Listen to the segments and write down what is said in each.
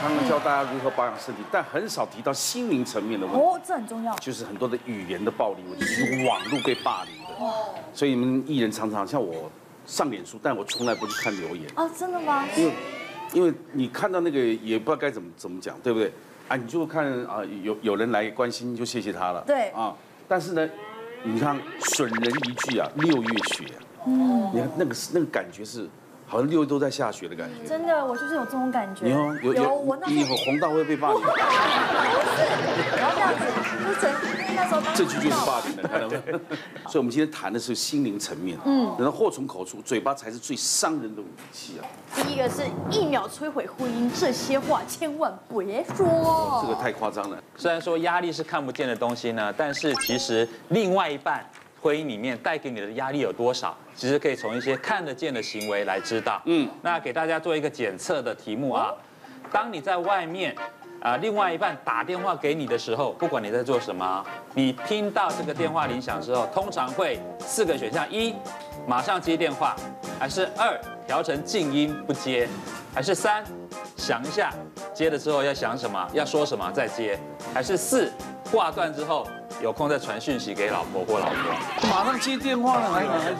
常常教大家如何保养身体，但很少提到心灵层面的问题。哦，这很重要。就是很多的语言的暴力问题，就是网络被霸凌的。所以你们艺人常常像我上脸书，但我从来不去看留言。哦，真的吗？因为因为你看到那个也不知道该怎么怎么讲，对不对？啊，你就看啊，有有人来关心，就谢谢他了。对啊，但是呢，你看损人一句啊，六月雪。嗯，你看那个那个感觉是，好像六月都在下雪的感觉。真的，我就是有这种感觉。你有有有，我那时候你以后红到会被霸凌。这样子，就整那时候刚。这句就是霸凌的，看到没有？所以，我们今天谈的是心灵层面。嗯，然后祸从口出，嘴巴才是最伤人的武器啊。第一个是一秒摧毁婚姻，这些话千万别说。这个太夸张了。虽然说压力是看不见的东西呢，但是其实另外一半。婚姻里面带给你的压力有多少？其实可以从一些看得见的行为来知道。嗯，那给大家做一个检测的题目啊。当你在外面啊，另外一半打电话给你的时候，不管你在做什么，你听到这个电话铃响之后，通常会四个选项：一，马上接电话；还是二，调成静音不接；还是三，想一下接了之后要想什么，要说什么再接；还是四，挂断之后。有空再传讯息给老婆或老公，马上接电话了，还还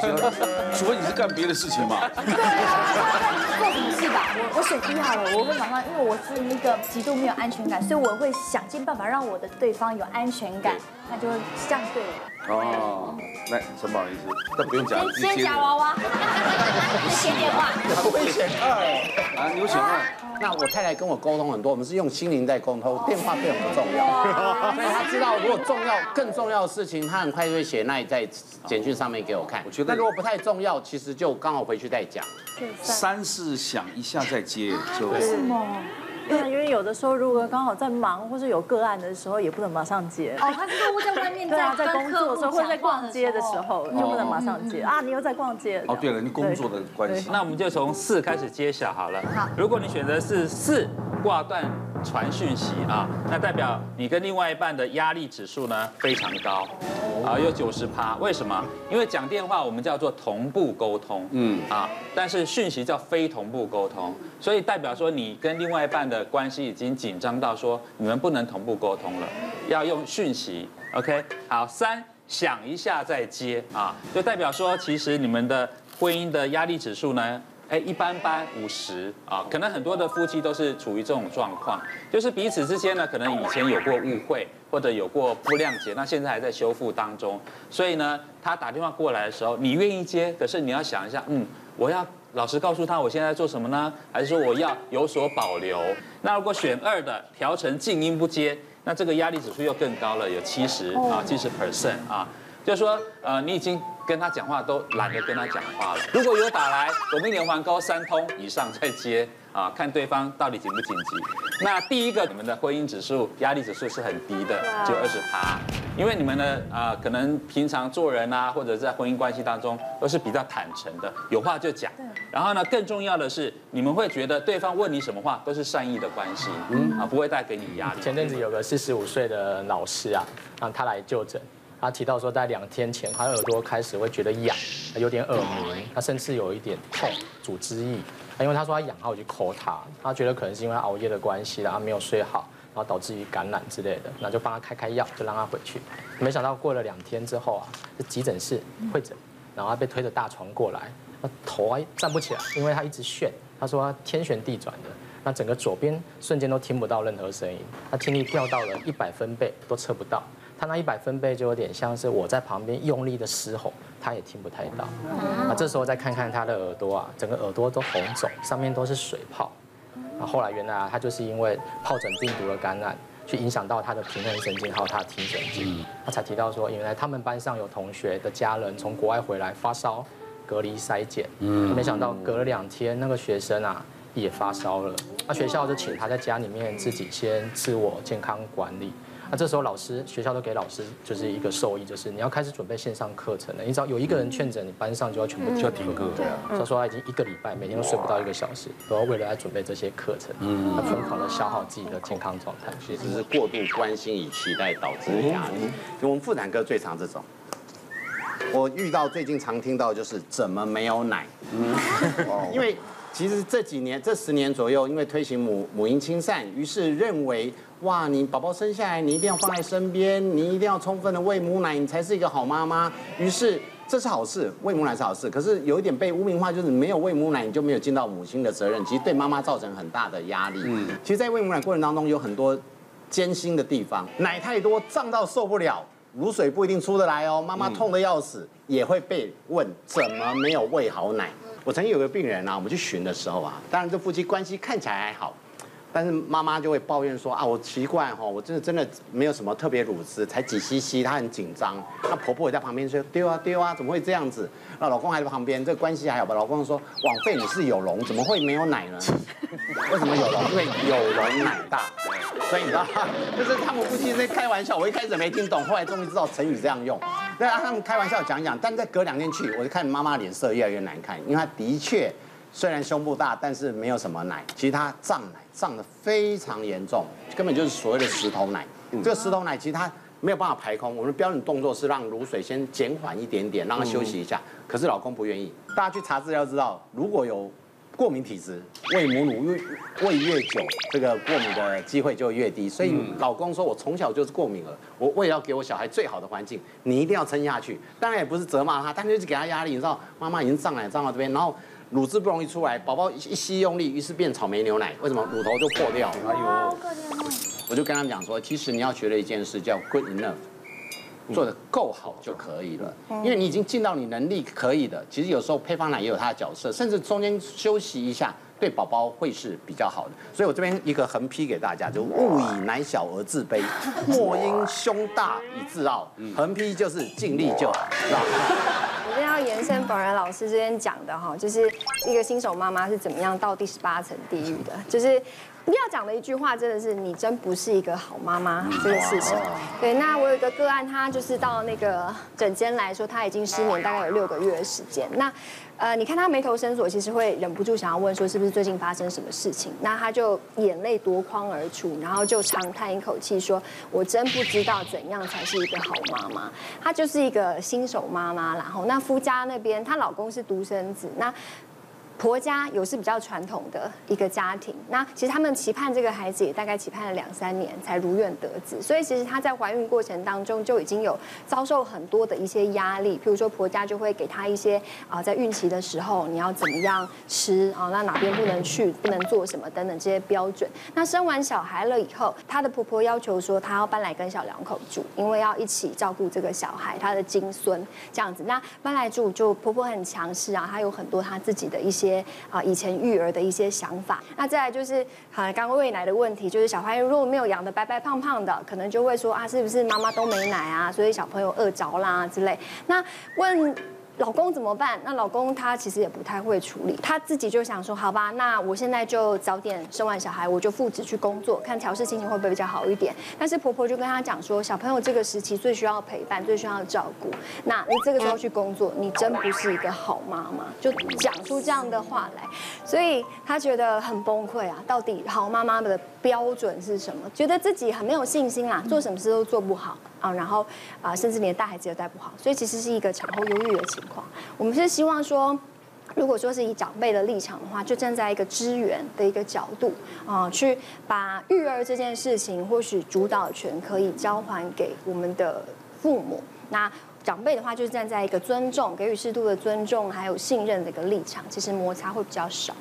除非你是干别的事情嘛？对啊，做什么事吧？我我选一好了，我会马上，因为我是一个极度没有安全感，所以我会想尽办法让我的对方有安全感，那就这样对了。哦，来，陈宝意思，那不用讲，先先夹娃娃，先接电话。我会选二，啊，你有选二。那我太太跟我沟通很多，我们是用心灵在沟通，电话非常不重要，所以她知道如果重要、更重要的事情，她很快就会写那在简讯上面给我看。我觉得，那如果不太重要，其实就刚好回去再讲。三是想一下再接，就为什么？对，因为有的时候如果刚好在忙或是有个案的时候，也不能马上接。哦，他是说在外面，在在工作的时候，或者在逛街的时候，就不能马上接啊！你又在逛街。哦，对了，你工作的关系。那我们就从四开始揭晓好了。好，如果你选择是四挂断传讯息啊，那代表你跟另外一半的压力指数呢非常高，啊，有九十趴。为什么？因为讲电话我们叫做同步沟通，嗯啊，但是讯息叫非同步沟通，所以代表说你跟另外一半的。关系已经紧张到说你们不能同步沟通了，要用讯息。OK，好，三想一下再接啊，就代表说其实你们的婚姻的压力指数呢，哎，一般般五十啊，可能很多的夫妻都是处于这种状况，就是彼此之间呢，可能以前有过误会或者有过不谅解，那现在还在修复当中，所以呢，他打电话过来的时候，你愿意接，可是你要想一下，嗯，我要。老实告诉他我现在在做什么呢？还是说我要有所保留？那如果选二的调成静音不接，那这个压力指数又更高了，有七十啊，七十 percent 啊，就是说呃你已经跟他讲话都懒得跟他讲话了。如果有打来，我们连环高三通以上再接啊，看对方到底紧不紧急。那第一个你们的婚姻指数压力指数是很低的，就二十趴。因为你们呢，啊，可能平常做人啊，或者在婚姻关系当中都是比较坦诚的，有话就讲。然后呢，更重要的是，你们会觉得对方问你什么话都是善意的关系，嗯，啊，不会带给你压力。前阵子有个四十五岁的老师啊，让，他来就诊，他提到说，在两天前，他耳朵开始会觉得痒，有点耳鸣，他甚至有一点痛，组织液。因为他说他痒，他我就抠他，他觉得可能是因为熬夜的关系，然后没有睡好。然后导致于感染之类的，那就帮他开开药，就让他回去。没想到过了两天之后啊，就急诊室会诊，然后他被推着大床过来，那头还站不起来，因为他一直旋。他说他天旋地转的，那整个左边瞬间都听不到任何声音，他听力掉到了一百分贝都测不到。他那一百分贝就有点像是我在旁边用力的嘶吼，他也听不太到。啊这时候再看看他的耳朵啊，整个耳朵都红肿，上面都是水泡。那后来原来啊，他就是因为疱疹病毒的感染，去影响到他的平衡神经还有他的听神经。他才提到说，原来他们班上有同学的家人从国外回来发烧，隔离筛检，嗯，没想到隔了两天，那个学生啊也发烧了。那学校就请他在家里面自己先自我健康管理。那这时候老师学校都给老师就是一个受益，就是你要开始准备线上课程了。你只要有一个人确诊，你班上就要全部就要停课。对啊，他说他已经一个礼拜每天都睡不到一个小时，都要为了来准备这些课程，嗯，他疯狂的消耗自己的健康状态。其实是过度关心与期待导致的压力。我们妇产科最常这种，我遇到最近常听到就是怎么没有奶？嗯，因为其实这几年这十年左右，因为推行母母婴亲善，于是认为哇，你宝宝生下来，你一定要放在身边，你一定要充分的喂母奶，你才是一个好妈妈。于是这是好事，喂母奶是好事。可是有一点被污名化，就是没有喂母奶，你就没有尽到母亲的责任，其实对妈妈造成很大的压力。嗯，其实，在喂母奶过程当中，有很多艰辛的地方，奶太多胀到受不了，乳水不一定出得来哦，妈妈痛得要死，也会被问怎么没有喂好奶。我曾经有个病人啊，我们去巡的时候啊，当然这夫妻关系看起来还好，但是妈妈就会抱怨说啊，我奇怪哈，我真的真的没有什么特别乳汁，才几 cc，她很紧张。那婆婆也在旁边说丢啊丢啊，怎么会这样子？那老公还在旁边，这个关系还好吧？老公说枉费你是有龙，怎么会没有奶呢？为什么有龙？因为有龙奶大。所以你知道，就是他们夫妻在开玩笑，我一开始没听懂，后来终于知道成语这样用。对啊，他们开玩笑讲讲，但再隔两天去，我就看妈妈脸色越来越难看，因为她的确虽然胸部大，但是没有什么奶，其实她胀奶胀得非常严重，根本就是所谓的石头奶。这个石头奶其实它没有办法排空，我们标准动作是让乳水先减缓一点点，让它休息一下。可是老公不愿意，大家去查资料知道，如果有。过敏体质，喂母乳越喂越久，这个过敏的机会就越低。所以老公说，我从小就是过敏了，我为了要给我小孩最好的环境，你一定要撑下去。当然也不是责骂他，但就是给他压力。你知道，妈妈已经胀奶胀到这边，然后乳汁不容易出来，宝宝一吸用力，于是变草莓牛奶。为什么乳头就破掉？哎呦，我就跟他们讲说，其实你要学的一件事叫 good enough。做的够好就可以了，因为你已经尽到你能力可以的。其实有时候配方奶也有它的角色，甚至中间休息一下，对宝宝会是比较好的。所以我这边一个横批给大家，就勿以奶小而自卑，莫因胸大以自傲。横批就是尽力就好。我今天要延伸本人老师这边讲的哈，就是一个新手妈妈是怎么样到第十八层地狱的，就是。一定要讲的一句话，真的是你真不是一个好妈妈这个事情。对，那我有一个个案，他就是到那个诊间来说，他已经失眠大概有六个月的时间。那呃，你看他眉头深锁，其实会忍不住想要问说，是不是最近发生什么事情？那他就眼泪夺眶而出，然后就长叹一口气说：“我真不知道怎样才是一个好妈妈。”她就是一个新手妈妈，然后那夫家那边，她老公是独生子，那。婆家有是比较传统的一个家庭，那其实他们期盼这个孩子也大概期盼了两三年才如愿得子，所以其实她在怀孕过程当中就已经有遭受很多的一些压力，譬如说婆家就会给她一些啊，在孕期的时候你要怎么样吃啊，那哪边不能去，不能做什么等等这些标准。那生完小孩了以后，她的婆婆要求说她要搬来跟小两口住，因为要一起照顾这个小孩，她的金孙这样子。那搬来住就婆婆很强势啊，她有很多她自己的一些。些啊，以前育儿的一些想法。那再来就是，啊，刚刚喂奶的问题，就是小孩如果没有养的白白胖胖的，可能就会说啊，是不是妈妈都没奶啊，所以小朋友饿着啦之类。那问老公怎么办？那老公他其实也不太会处理，他自己就想说，好吧，那我现在就早点生完小孩，我就复职去工作，看调试心情会不会比较好一点。但是婆婆就跟他讲说，小朋友这个时期最需要陪伴，最需要照顾。那你这个时候去工作，你真不是一个好妈妈，就讲出这样的话来，所以他觉得很崩溃啊。到底好妈妈的标准是什么？觉得自己很没有信心啦，做什么事都做不好。啊，然后啊，甚至连带孩子也带不好，所以其实是一个产后忧郁的情况。我们是希望说，如果说是以长辈的立场的话，就站在一个支援的一个角度啊，去把育儿这件事情，或许主导权可以交还给我们的父母。那长辈的话，就是站在一个尊重、给予适度的尊重，还有信任的一个立场，其实摩擦会比较少。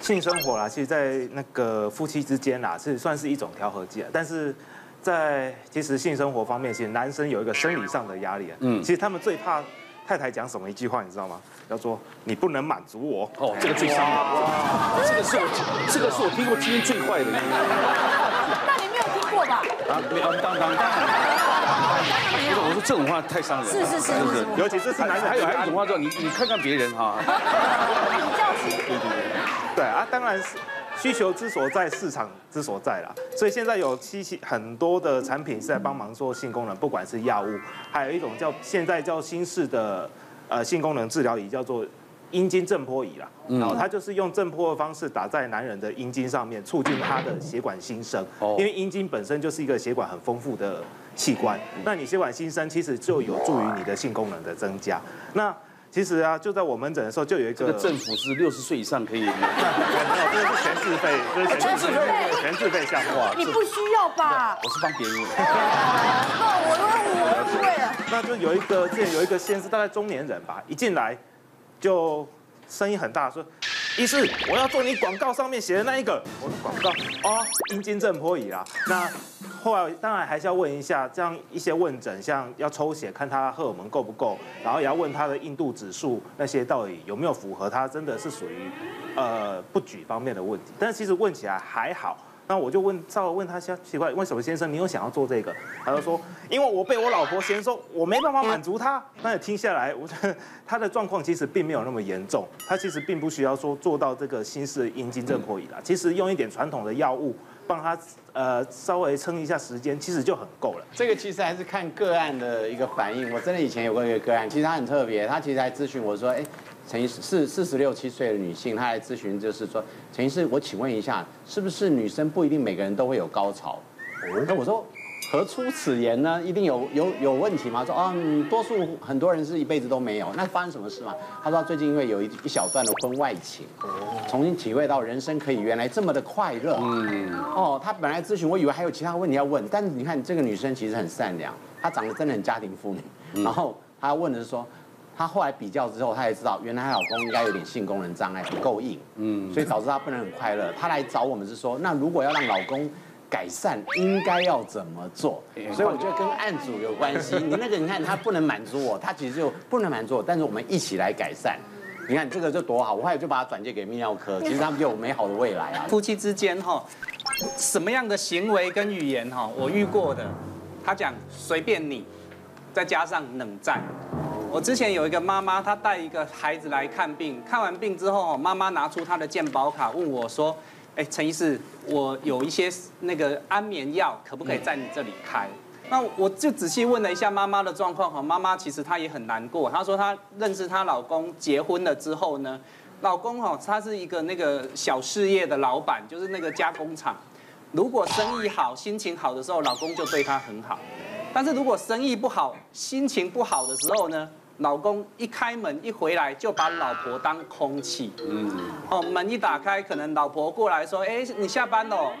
性生活啦，其实，在那个夫妻之间啦，是算是一种调和剂啊，但是。在其实性生活方面，其实男生有一个生理上的压力啊。嗯，其实他们最怕太太讲什么一句话，你知道吗？叫做你不能满足我。哦，这个最伤人。这个是我，这个是我听过今天最坏的。那你没有听过吧？啊，没有，当当当。不是，我说这种话太伤人了。是是是是是。尤其这是男人，还有还有一种话叫你你看看别人哈。比较对对对。对啊，当然是。需求之所在，市场之所在啦。所以现在有七七很多的产品是在帮忙做性功能，不管是药物，还有一种叫现在叫新式的呃性功能治疗仪，叫做阴茎震波仪啦。然后它就是用震波的方式打在男人的阴茎上面，促进他的血管新生。因为阴茎本身就是一个血管很丰富的器官，那你血管新生其实就有助于你的性功能的增加。那其实啊，就在我门诊的时候就有一个，这个政府是六十岁以上可以，没有，这个是全自费，这是全自费，全自费项目啊。你不需要吧？我是帮别人问。那我都我不会了。那就有一个，之前有一个先生，大概中年人吧，一进来就声音很大，说。医师，我要做你广告上面写的那一个。我的广告哦，阴茎震波仪啦。那后来当然还是要问一下，这样一些问诊，像要抽血看他荷尔蒙够不够，然后也要问他的硬度指数那些到底有没有符合，他真的是属于呃不举方面的问题。但是其实问起来还好。那我就问，稍微问他先奇怪，为什么先生你有想要做这个？他就说，因为我被我老婆嫌说，我没办法满足她。那你听下来，我觉得他的状况其实并没有那么严重，他其实并不需要说做到这个新式阴茎震破仪啦。其实用一点传统的药物帮他呃稍微撑一下时间，其实就很够了。这个其实还是看个案的一个反应。我真的以前有过一个个案，其实他很特别，他其实还咨询我说，哎。陈医师是四十六七岁的女性，她来咨询就是说，陈医师，我请问一下，是不是女生不一定每个人都会有高潮？那我说何出此言呢？一定有有有问题吗？说啊，多数很多人是一辈子都没有，那发生什么事吗？他说最近因为有一一小段的婚外情，重新体会到人生可以原来这么的快乐。嗯，哦，他本来咨询，我以为还有其他问题要问，但是你看这个女生其实很善良，她长得真的很家庭妇女，然后她问的是说。她后来比较之后，她也知道原来她老公应该有点性功能障碍，不够硬，嗯，所以导致她不能很快乐。她来找我们是说，那如果要让老公改善，应该要怎么做？所以我觉得跟案主有关系。你那个你看他不能满足我，他其实就不能满足我，但是我们一起来改善。你看这个就多好，我后来就把它转借给泌尿科，其实他们就有美好的未来啊。夫妻之间哈，什么样的行为跟语言哈，我遇过的，他讲随便你，再加上冷战。我之前有一个妈妈，她带一个孩子来看病，看完病之后，妈妈拿出她的健保卡，问我说：“哎，陈医师，我有一些那个安眠药，可不可以在你这里开？”那我就仔细问了一下妈妈的状况，哈，妈妈其实她也很难过。她说她认识她老公结婚了之后呢，老公哈，他是一个那个小事业的老板，就是那个加工厂。如果生意好、心情好的时候，老公就对她很好。但是如果生意不好、心情不好的时候呢，老公一开门一回来就把老婆当空气。嗯。哦，门一打开，可能老婆过来说：“哎，你下班了。”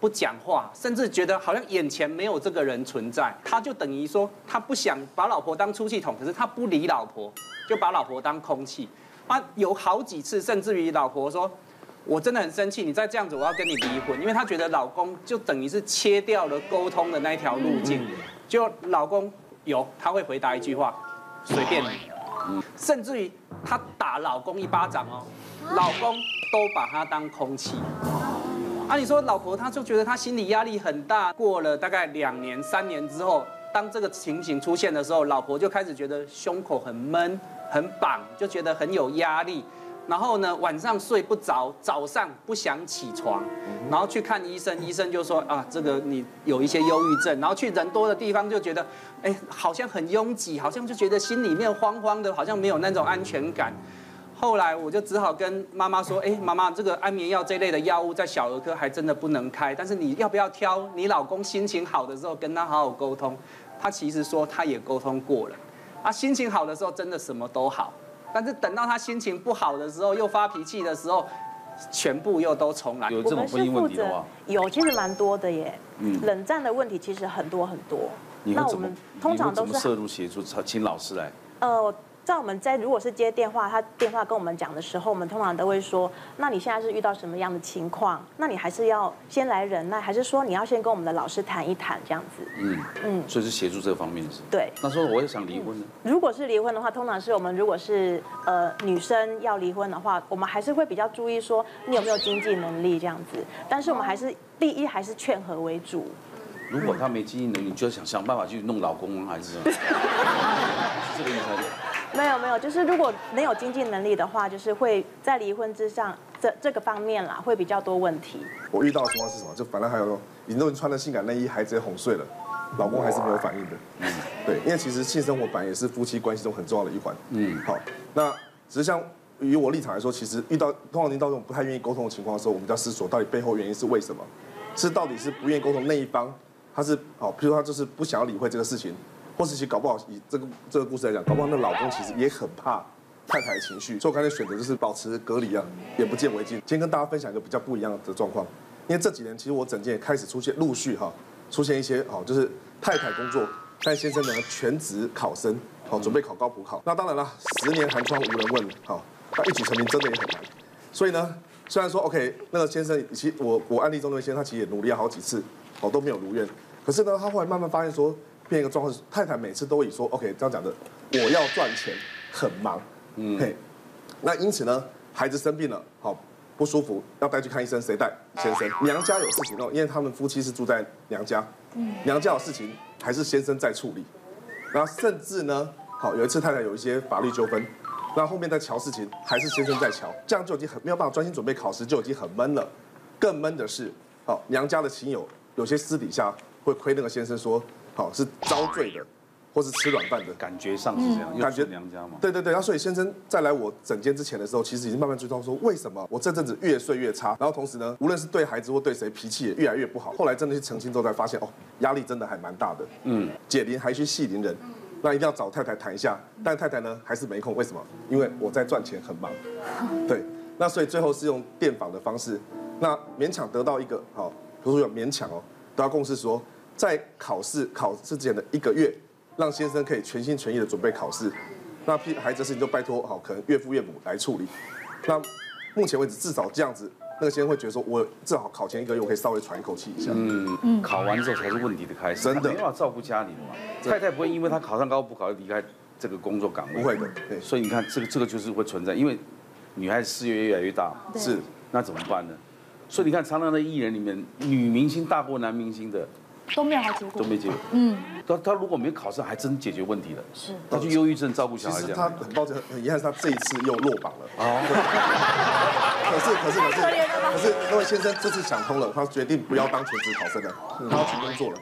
不讲话，甚至觉得好像眼前没有这个人存在。他就等于说，他不想把老婆当出气筒，可是他不理老婆，就把老婆当空气。啊，有好几次，甚至于老婆说。我真的很生气，你再这样子，我要跟你离婚，因为她觉得老公就等于是切掉了沟通的那条路径，就老公有他会回答一句话，随便你，甚至于她打老公一巴掌哦，老公都把她当空气，啊，你说老婆她就觉得她心理压力很大，过了大概两年三年之后，当这个情形出现的时候，老婆就开始觉得胸口很闷很绑，就觉得很有压力。然后呢，晚上睡不着，早上不想起床，然后去看医生，医生就说啊，这个你有一些忧郁症。然后去人多的地方就觉得，哎，好像很拥挤，好像就觉得心里面慌慌的，好像没有那种安全感。后来我就只好跟妈妈说，哎，妈妈，这个安眠药这类的药物在小儿科还真的不能开，但是你要不要挑？你老公心情好的时候跟他好好沟通。他其实说他也沟通过了，啊，心情好的时候真的什么都好。但是等到他心情不好的时候，又发脾气的时候，全部又都重来。有这种婚姻问题的话，有其实蛮多的耶。嗯，冷战的问题其实很多很多。那我们通常都是涉入协助，请老师来。呃。在我们在如果是接电话，他电话跟我们讲的时候，我们通常都会说：那你现在是遇到什么样的情况？那你还是要先来忍耐，还是说你要先跟我们的老师谈一谈这样子？嗯嗯，所以是协助这方面的事。对。那说我也想离婚呢？如果是离婚的话，通常是我们如果是呃女生要离婚的话，我们还是会比较注意说你有没有经济能力这样子。但是我们还是第一还是劝和为主。如果他没经济能力，你就要想想办法去弄老公还是？是 这个意思。没有没有，就是如果没有经济能力的话，就是会在离婚之上这这个方面啦，会比较多问题。我遇到的情况是什么？就反正还有，已经都穿了性感内衣，还直接哄睡了，老公还是没有反应的。嗯，对，因为其实性生活本来也是夫妻关系中很重要的一环。嗯，好，那只是像以我立场来说，其实遇到通常遇到这种不太愿意沟通的情况的时候，我们就要思索到底背后原因是为什么？是到底是不愿意沟通那一方，他是好，譬如说他就是不想要理会这个事情。或是其实搞不好以这个这个故事来讲，搞不好那老公其实也很怕太太的情绪，所以我刚才选择就是保持隔离啊，也不见为净。今天跟大家分享一个比较不一样的状况，因为这几年其实我整间也开始出现陆续哈出现一些哦，就是太太工作，但先生呢全职考生，好准备考高普考。那当然了，十年寒窗无人问，好，他一举成名真的也很难。所以呢，虽然说 OK，那个先生其实我我案例中那位先生他其实也努力了好几次，哦都没有如愿。可是呢，他后来慢慢发现说，变一个状况是太太每次都以说 OK 这样讲的，我要赚钱，很忙。嗯，嘿，那因此呢，孩子生病了，好不舒服，要带去看医生，谁带？先生。娘家有事情哦，因为他们夫妻是住在娘家，嗯，娘家有事情还是先生在处理，然后甚至呢，好有一次太太有一些法律纠纷，那后面在瞧事情还是先生在瞧，这样就已经很没有办法专心准备考试，就已经很闷了。更闷的是，好娘家的亲友有些私底下会亏那个先生说，好是遭罪的。或是吃软饭的感觉上是这样，感觉娘家嘛。对对对，然后所以先生在来我诊间之前的时候，其实已经慢慢追到说，为什么我这阵子越睡越差，然后同时呢，无论是对孩子或对谁，脾气也越来越不好。后来真的去澄清之后，才发现哦，压力真的还蛮大的。嗯，解铃还需系铃人，那一定要找太太谈一下。但太太呢，还是没空，为什么？因为我在赚钱，很忙。对，那所以最后是用电访的方式，那勉强得到一个好，比如说有勉强哦，得到共识说，在考试考试之前的一个月。让先生可以全心全意的准备考试，那孩子的事情就拜托好，可能岳父岳母来处理。那目前为止，至少这样子，那个先生会觉得说，我至少考前一个月，我可以稍微喘一口气一下。嗯嗯，考完之后才是问题的开始，真的没办法照顾家里的嘛。太太不会因为他考上高不考就离开这个工作岗位，不会的。对，所以你看，这个这个就是会存在，因为女孩子事业越来越大，是，那怎么办呢？所以你看，常常的艺人里面，女明星大过男明星的。都没有好结果，都没结果。嗯，他他如果没考上，还真解决问题了。是，他去忧郁症照顾小孩。其实他很抱歉，很遗憾，他这一次又落榜了。哦。可是可是可是可是那位先生这次想通了，他决定不要当全职考生了，他要去工作了。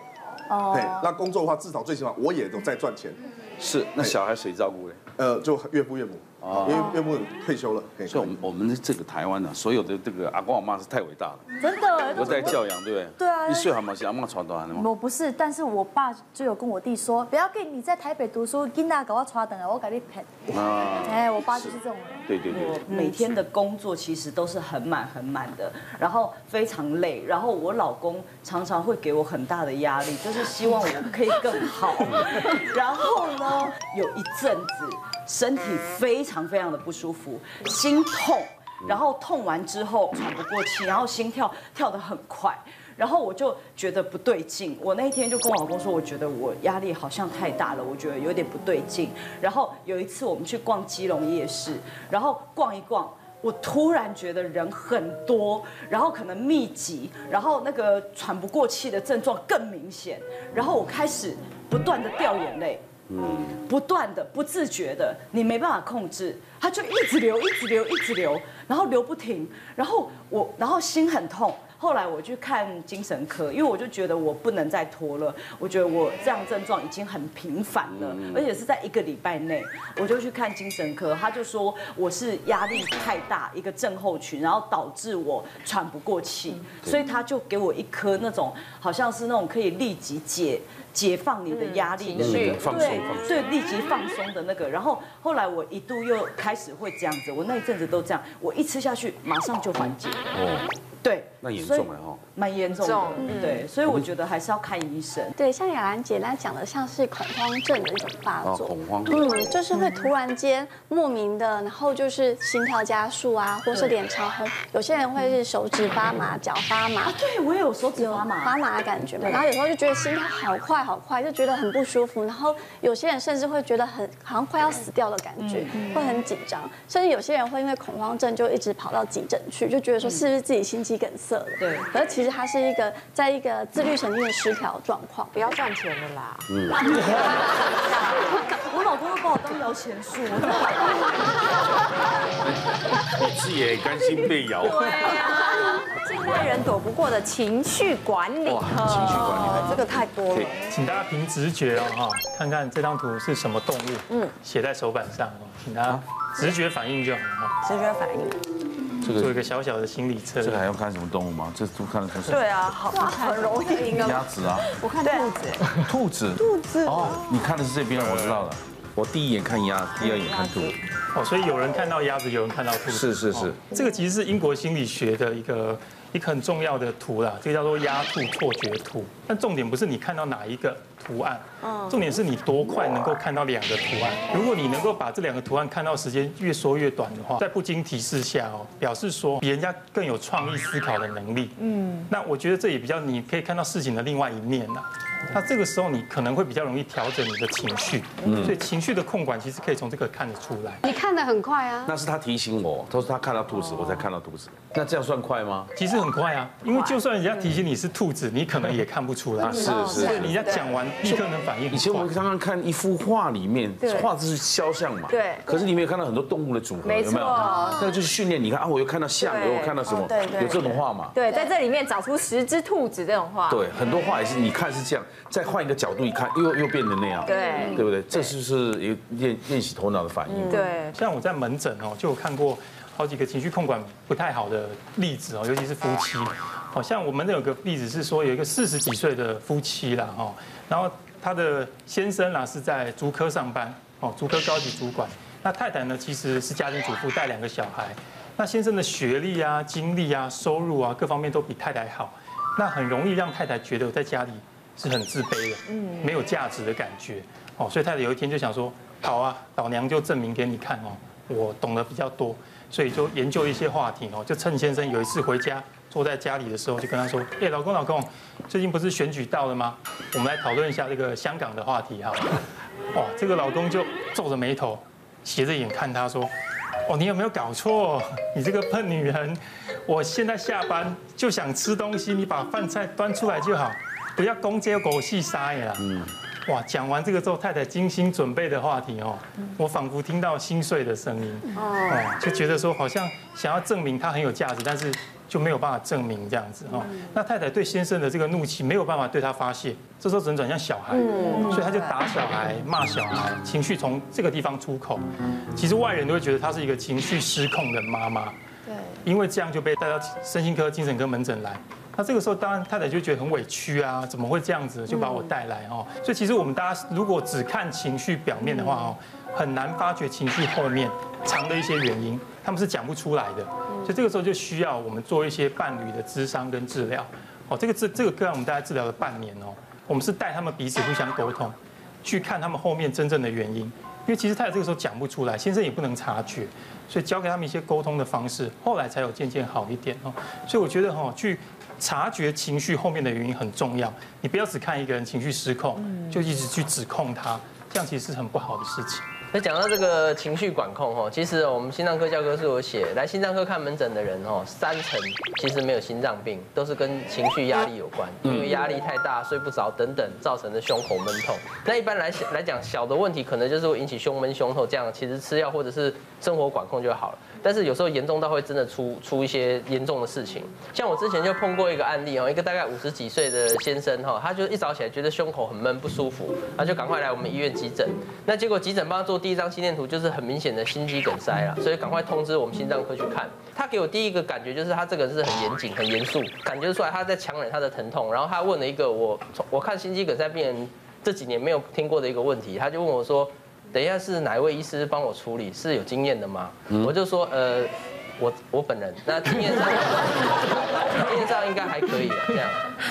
哦。对，那工作的话，至少最起码我也都在赚钱。是，那小孩谁照顾嘞？呃，就岳父岳母。啊，因为岳母退休了，所以我们我们的这个台湾呢，所有的这个阿公阿妈是太伟大了，真的，我在教养，对不对？对啊，一岁还没学阿妈传到吗？我不是，但是我爸就有跟我弟说，不要给你在台北读书，囡仔给我传等啊，我给你骗。啊，哎，我爸就是这种人。对对对，我每天的工作其实都是很满很满的，然后非常累，然后我老公常常会给我很大的压力，就是希望我可以更好。然后呢，有一阵子身体非常非常的不舒服。心痛，然后痛完之后喘不过气，然后心跳跳得很快，然后我就觉得不对劲。我那一天就跟我老公说，我觉得我压力好像太大了，我觉得有点不对劲。然后有一次我们去逛基隆夜市，然后逛一逛，我突然觉得人很多，然后可能密集，然后那个喘不过气的症状更明显，然后我开始不断的掉眼泪。嗯，不断的、不自觉的，你没办法控制，它就一直流、一直流、一直流，然后流不停，然后我，然后心很痛。后来我去看精神科，因为我就觉得我不能再拖了，我觉得我这样症状已经很频繁了，而且是在一个礼拜内，我就去看精神科，他就说我是压力太大一个症候群，然后导致我喘不过气，所以他就给我一颗那种好像是那种可以立即解解放你的压力的那个，对对，立即放松的那个。然后后来我一度又开始会这样子，我那一阵子都这样，我一吃下去马上就缓解。对，那严重了哦，蛮严重的，对，所以我觉得还是要看医生。对，像雅兰姐她讲的，像是恐慌症的一种发作，恐慌，嗯，就是会突然间莫名的，然后就是心跳加速啊，或是脸潮红，有些人会是手指发麻、脚发麻，啊对我也有手指发麻、发麻的感觉嘛，然后有时候就觉得心跳好快好快，就觉得很不舒服，然后有些人甚至会觉得很好像快要死掉的感觉，会很紧张，甚至有些人会因为恐慌症就一直跑到急诊去，就觉得说是不是自己心肌梗塞了？对，可是其实它是一个在一个自律神经的失调状况，不要赚钱了啦。嗯，我老公都把我当摇钱树，我 自己也甘心被摇。对啊，近代人躲不过的情绪管理，情绪管理，这个太多了。请大家凭直觉哦，哈，看看这张图是什么动物，嗯，写在手板上哦，请大家直觉反应就好了。直觉反应。这个做一个小小的心理测。这个还要看什么动物吗？这都看得出什么？对啊，好，很容易。鸭子啊，我看兔子。兔子。兔子。哦，你看的是这边，我知道了。我第一眼看鸭，第二眼看兔子。哦，所以有人看到鸭子，有人看到兔子。是是是。这个其实是英国心理学的一个一个很重要的图啦，这个叫做压兔错觉图。但重点不是你看到哪一个。图案，重点是你多快能够看到两个图案。如果你能够把这两个图案看到时间越缩越短的话，在不经提示下哦，表示说比人家更有创意思考的能力。嗯，那我觉得这也比较你可以看到事情的另外一面呐。那这个时候你可能会比较容易调整你的情绪，所以情绪的控管其实可以从这个看得出来。你看得很快啊？那是他提醒我，都是他看到兔子，我才看到兔子。那这样算快吗？其实很快啊，因为就算人家提醒你是兔子，你可能也看不出来。是是，人家讲完立刻能反应。以前我们刚刚看一幅画里面，画的是肖像嘛，对。可是你没有看到很多动物的组合，有没有？那个就是训练。你看啊，我又看到象，又看到什么？对有这种画嘛？对，在这里面找出十只兔子这种画。对，很多画也是，你看是这样，再换一个角度一看，又又变成那样。对，对不对？这就是有练练习头脑的反应。对。像我在门诊哦，就有看过好几个情绪控管不太好的例子哦，尤其是夫妻。好像我们有个例子是说，有一个四十几岁的夫妻啦，哈，然后。他的先生啦是在竹科上班，哦，竹科高级主管。那太太呢其实是家庭主妇，带两个小孩。那先生的学历啊、经历啊、收入啊各方面都比太太好，那很容易让太太觉得我在家里是很自卑的，嗯，没有价值的感觉。哦，所以太太有一天就想说，好啊，老娘就证明给你看哦，我懂得比较多，所以就研究一些话题哦，就趁先生有一次回家。坐在家里的时候，就跟他说：“哎，老公，老公，最近不是选举到了吗？我们来讨论一下这个香港的话题哈。”哇，这个老公就皱着眉头，斜着眼看他说：“哦，你有没有搞错？你这个笨女人！我现在下班就想吃东西，你把饭菜端出来就好，不要公接狗戏杀呀。”嗯。哇，讲完这个之后，太太精心准备的话题哦，我仿佛听到心碎的声音哦，就觉得说好像想要证明他很有价值，但是。就没有办法证明这样子哈，那太太对先生的这个怒气没有办法对他发泄，这时候只能转向小孩，所以他就打小孩、骂小孩，情绪从这个地方出口。其实外人都会觉得她是一个情绪失控的妈妈，对，因为这样就被带到身心科、精神科门诊来。那这个时候当然太太就觉得很委屈啊，怎么会这样子就把我带来哦？所以其实我们大家如果只看情绪表面的话哦，很难发觉情绪后面藏的一些原因，他们是讲不出来的。所以这个时候就需要我们做一些伴侣的咨商跟治疗，哦，这个治这个个案我们大概治疗了半年哦，我们是带他们彼此互相沟通，去看他们后面真正的原因，因为其实太太这个时候讲不出来，先生也不能察觉，所以教给他们一些沟通的方式，后来才有渐渐好一点哦。所以我觉得哈，去察觉情绪后面的原因很重要，你不要只看一个人情绪失控，就一直去指控他，这样其实是很不好的事情。那讲到这个情绪管控哦，其实我们心脏科教科书有写，来心脏科看门诊的人哦，三成其实没有心脏病，都是跟情绪压力有关，因为压力太大、睡不着等等造成的胸口闷痛。那一般来来讲，小的问题可能就是会引起胸闷、胸痛，这样其实吃药或者是生活管控就好了。但是有时候严重到会真的出出一些严重的事情，像我之前就碰过一个案例哦，一个大概五十几岁的先生哈，他就一早起来觉得胸口很闷不舒服，他就赶快来我们医院急诊。那结果急诊帮他做第一张心电图，就是很明显的心肌梗塞了，所以赶快通知我们心脏科去看。他给我第一个感觉就是他这个是很严谨、很严肃，感觉出来他在强忍他的疼痛。然后他问了一个我我看心肌梗塞病人这几年没有听过的一个问题，他就问我说。等一下是哪一位医师帮我处理？是有经验的吗？我就说呃，我我本人那经验上，经验上应该还可以。这样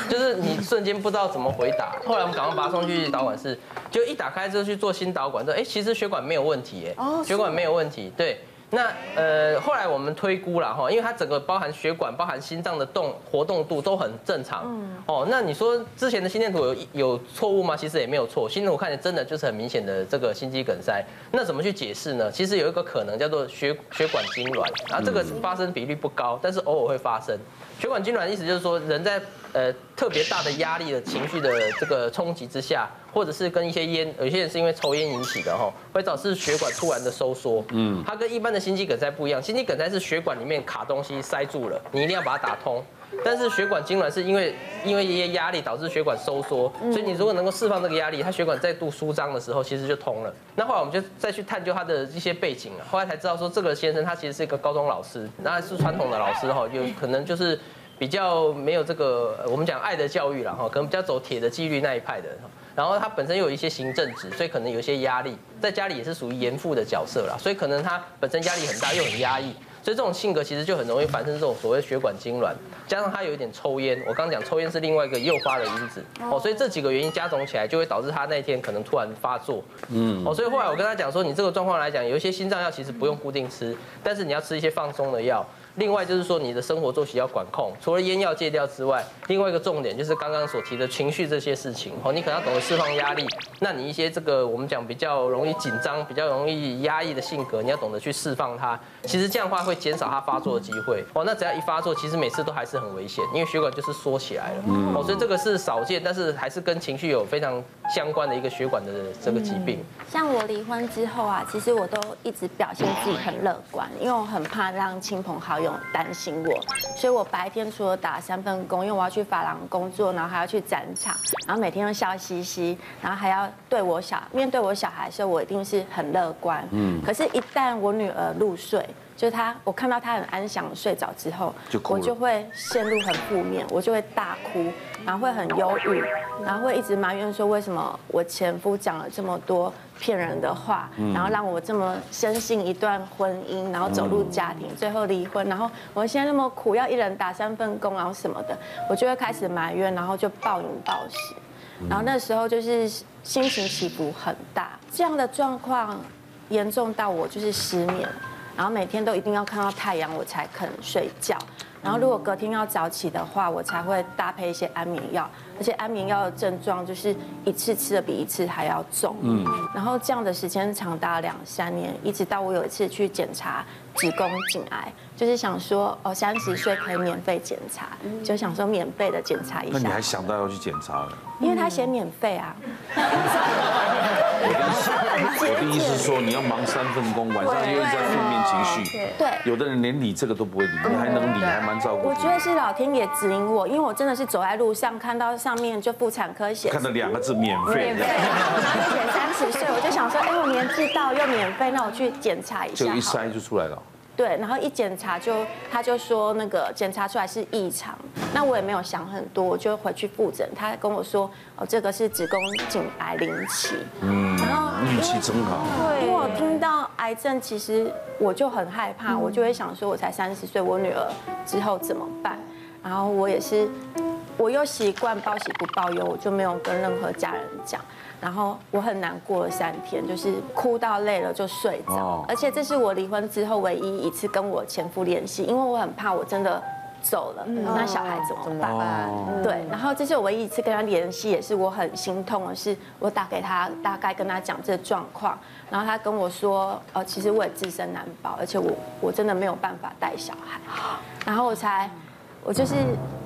就是你瞬间不知道怎么回答。后来我们赶快把他送去导管室，就一打开之后去做新导管，说哎，其实血管没有问题，哎，血管没有问题，对。那呃，后来我们推估了哈，因为它整个包含血管、包含心脏的动活动度都很正常。嗯。哦，那你说之前的心电图有有错误吗？其实也没有错，心电图看起来真的就是很明显的这个心肌梗塞。那怎么去解释呢？其实有一个可能叫做血血管痉挛，啊，这个发生比率不高，但是偶尔会发生。血管痉挛的意思就是说人在呃特别大的压力的情绪的这个冲击之下。或者是跟一些烟，有些人是因为抽烟引起的哈，会导致血管突然的收缩。嗯，它跟一般的心肌梗塞不一样，心肌梗塞是血管里面卡东西塞住了，你一定要把它打通。但是血管痉挛是因为因为一些压力导致血管收缩，所以你如果能够释放这个压力，他血管再度舒张的时候，其实就通了。那后来我们就再去探究他的一些背景啊，后来才知道说这个先生他其实是一个高中老师，那是传统的老师哈，有可能就是比较没有这个我们讲爱的教育了哈，可能比较走铁的纪律那一派的。然后他本身又有一些行政职，所以可能有一些压力，在家里也是属于严父的角色啦，所以可能他本身压力很大，又很压抑，所以这种性格其实就很容易发生这种所谓血管痉挛，加上他有一点抽烟，我刚刚讲抽烟是另外一个诱发的因子哦，所以这几个原因加总起来，就会导致他那天可能突然发作，嗯，哦，所以后来我跟他讲说，你这个状况来讲，有一些心脏药其实不用固定吃，但是你要吃一些放松的药。另外就是说，你的生活作息要管控，除了烟要戒掉之外，另外一个重点就是刚刚所提的情绪这些事情哦，你可能要懂得释放压力。那你一些这个我们讲比较容易紧张、比较容易压抑的性格，你要懂得去释放它。其实这样的话会减少它发作的机会哦。那只要一发作，其实每次都还是很危险，因为血管就是缩起来了哦。所以这个是少见，但是还是跟情绪有非常相关的一个血管的这个疾病。像我离婚之后啊，其实我都一直表现自己很乐观，因为我很怕让亲朋好友。担心我，所以我白天除了打三份工，因为我要去发廊工作，然后还要去展场，然后每天都笑嘻嘻，然后还要对我小面对我小孩的时候，我一定是很乐观。嗯。可是，一旦我女儿入睡，就是他，我看到他很安详睡着之后，就我就会陷入很负面，我就会大哭，然后会很忧郁，然后会一直埋怨说，为什么我前夫讲了这么多。骗人的话，然后让我这么深信一段婚姻，然后走入家庭，最后离婚，然后我现在那么苦，要一人打三份工，然后什么的，我就会开始埋怨，然后就暴饮暴食，然后那时候就是心情起伏很大，这样的状况严重到我就是失眠，然后每天都一定要看到太阳我才肯睡觉，然后如果隔天要早起的话，我才会搭配一些安眠药。而且安眠药的症状就是一次吃的比一次还要重，嗯，然后这样的时间长达两三年，一直到我有一次去检查子宫颈癌，就是想说哦三十岁可以免费检查，就想说免费的检查一下。那你还想到要去检查了？因为他写免费啊。我的意思是说，你要忙三份工，晚上又在负面情绪，对，有的人连理这个都不会理，你还能理，还蛮照顾。我觉得是老天爷指引我，因为我真的是走在路上看到上面就妇产科写，看到两个字免费，免费，然后写三十岁，我就想说，哎，我年纪到又免费，那我去检查一下，就一筛就出来了。对，然后一检查就，他就说那个检查出来是异常，那我也没有想很多，我就回去复诊，他跟我说，哦，这个是子宫颈癌零期，嗯，然后运气真好，对，因为我听到癌症，其实我就很害怕，我就会想说，我才三十岁，我女儿之后怎么办？然后我也是，我又习惯报喜不报忧，我就没有跟任何家人讲。然后我很难过了三天，就是哭到累了就睡着，而且这是我离婚之后唯一一次跟我前夫联系，因为我很怕我真的走了，那小孩怎么办？对，然后这是我唯一一次跟他联系，也是我很心痛的是，我打给他，大概跟他讲这个状况，然后他跟我说，呃，其实我也自身难保，而且我我真的没有办法带小孩，然后我才。我就是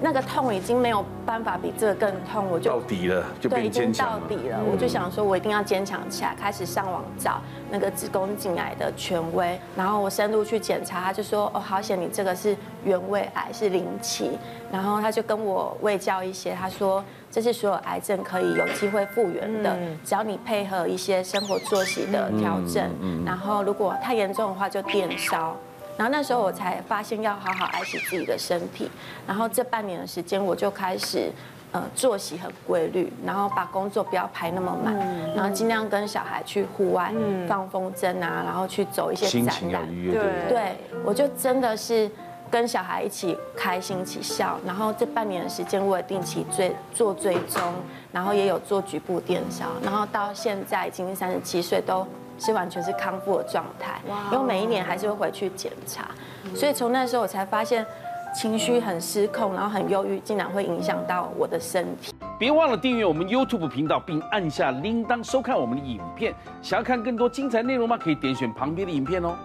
那个痛已经没有办法比这个更痛，我就到底了，就。对，已经到底了，我就想说，我一定要坚强起来，开始上网找那个子宫颈癌的权威，然后我深入去检查，他就说，哦，好险，你这个是原位癌，是零期，然后他就跟我卫教一些，他说这是所有癌症可以有机会复原的，只要你配合一些生活作息的调整，然后如果太严重的话就电烧。然后那时候我才发现要好好爱惜自己的身体，然后这半年的时间我就开始，呃，作息很规律，然后把工作不要排那么满，然后尽量跟小孩去户外放风筝啊，然后去走一些展览，对，对，我就真的是跟小孩一起开心一起笑，然后这半年的时间我也定期追做追踪，然后也有做局部电销，然后到现在已经三十七岁都。是完全是康复的状态，因为每一年还是会回去检查，所以从那时候我才发现情绪很失控，然后很忧郁，竟然会影响到我的身体。别忘了订阅我们 YouTube 频道，并按下铃铛收看我们的影片。想要看更多精彩内容吗？可以点选旁边的影片哦。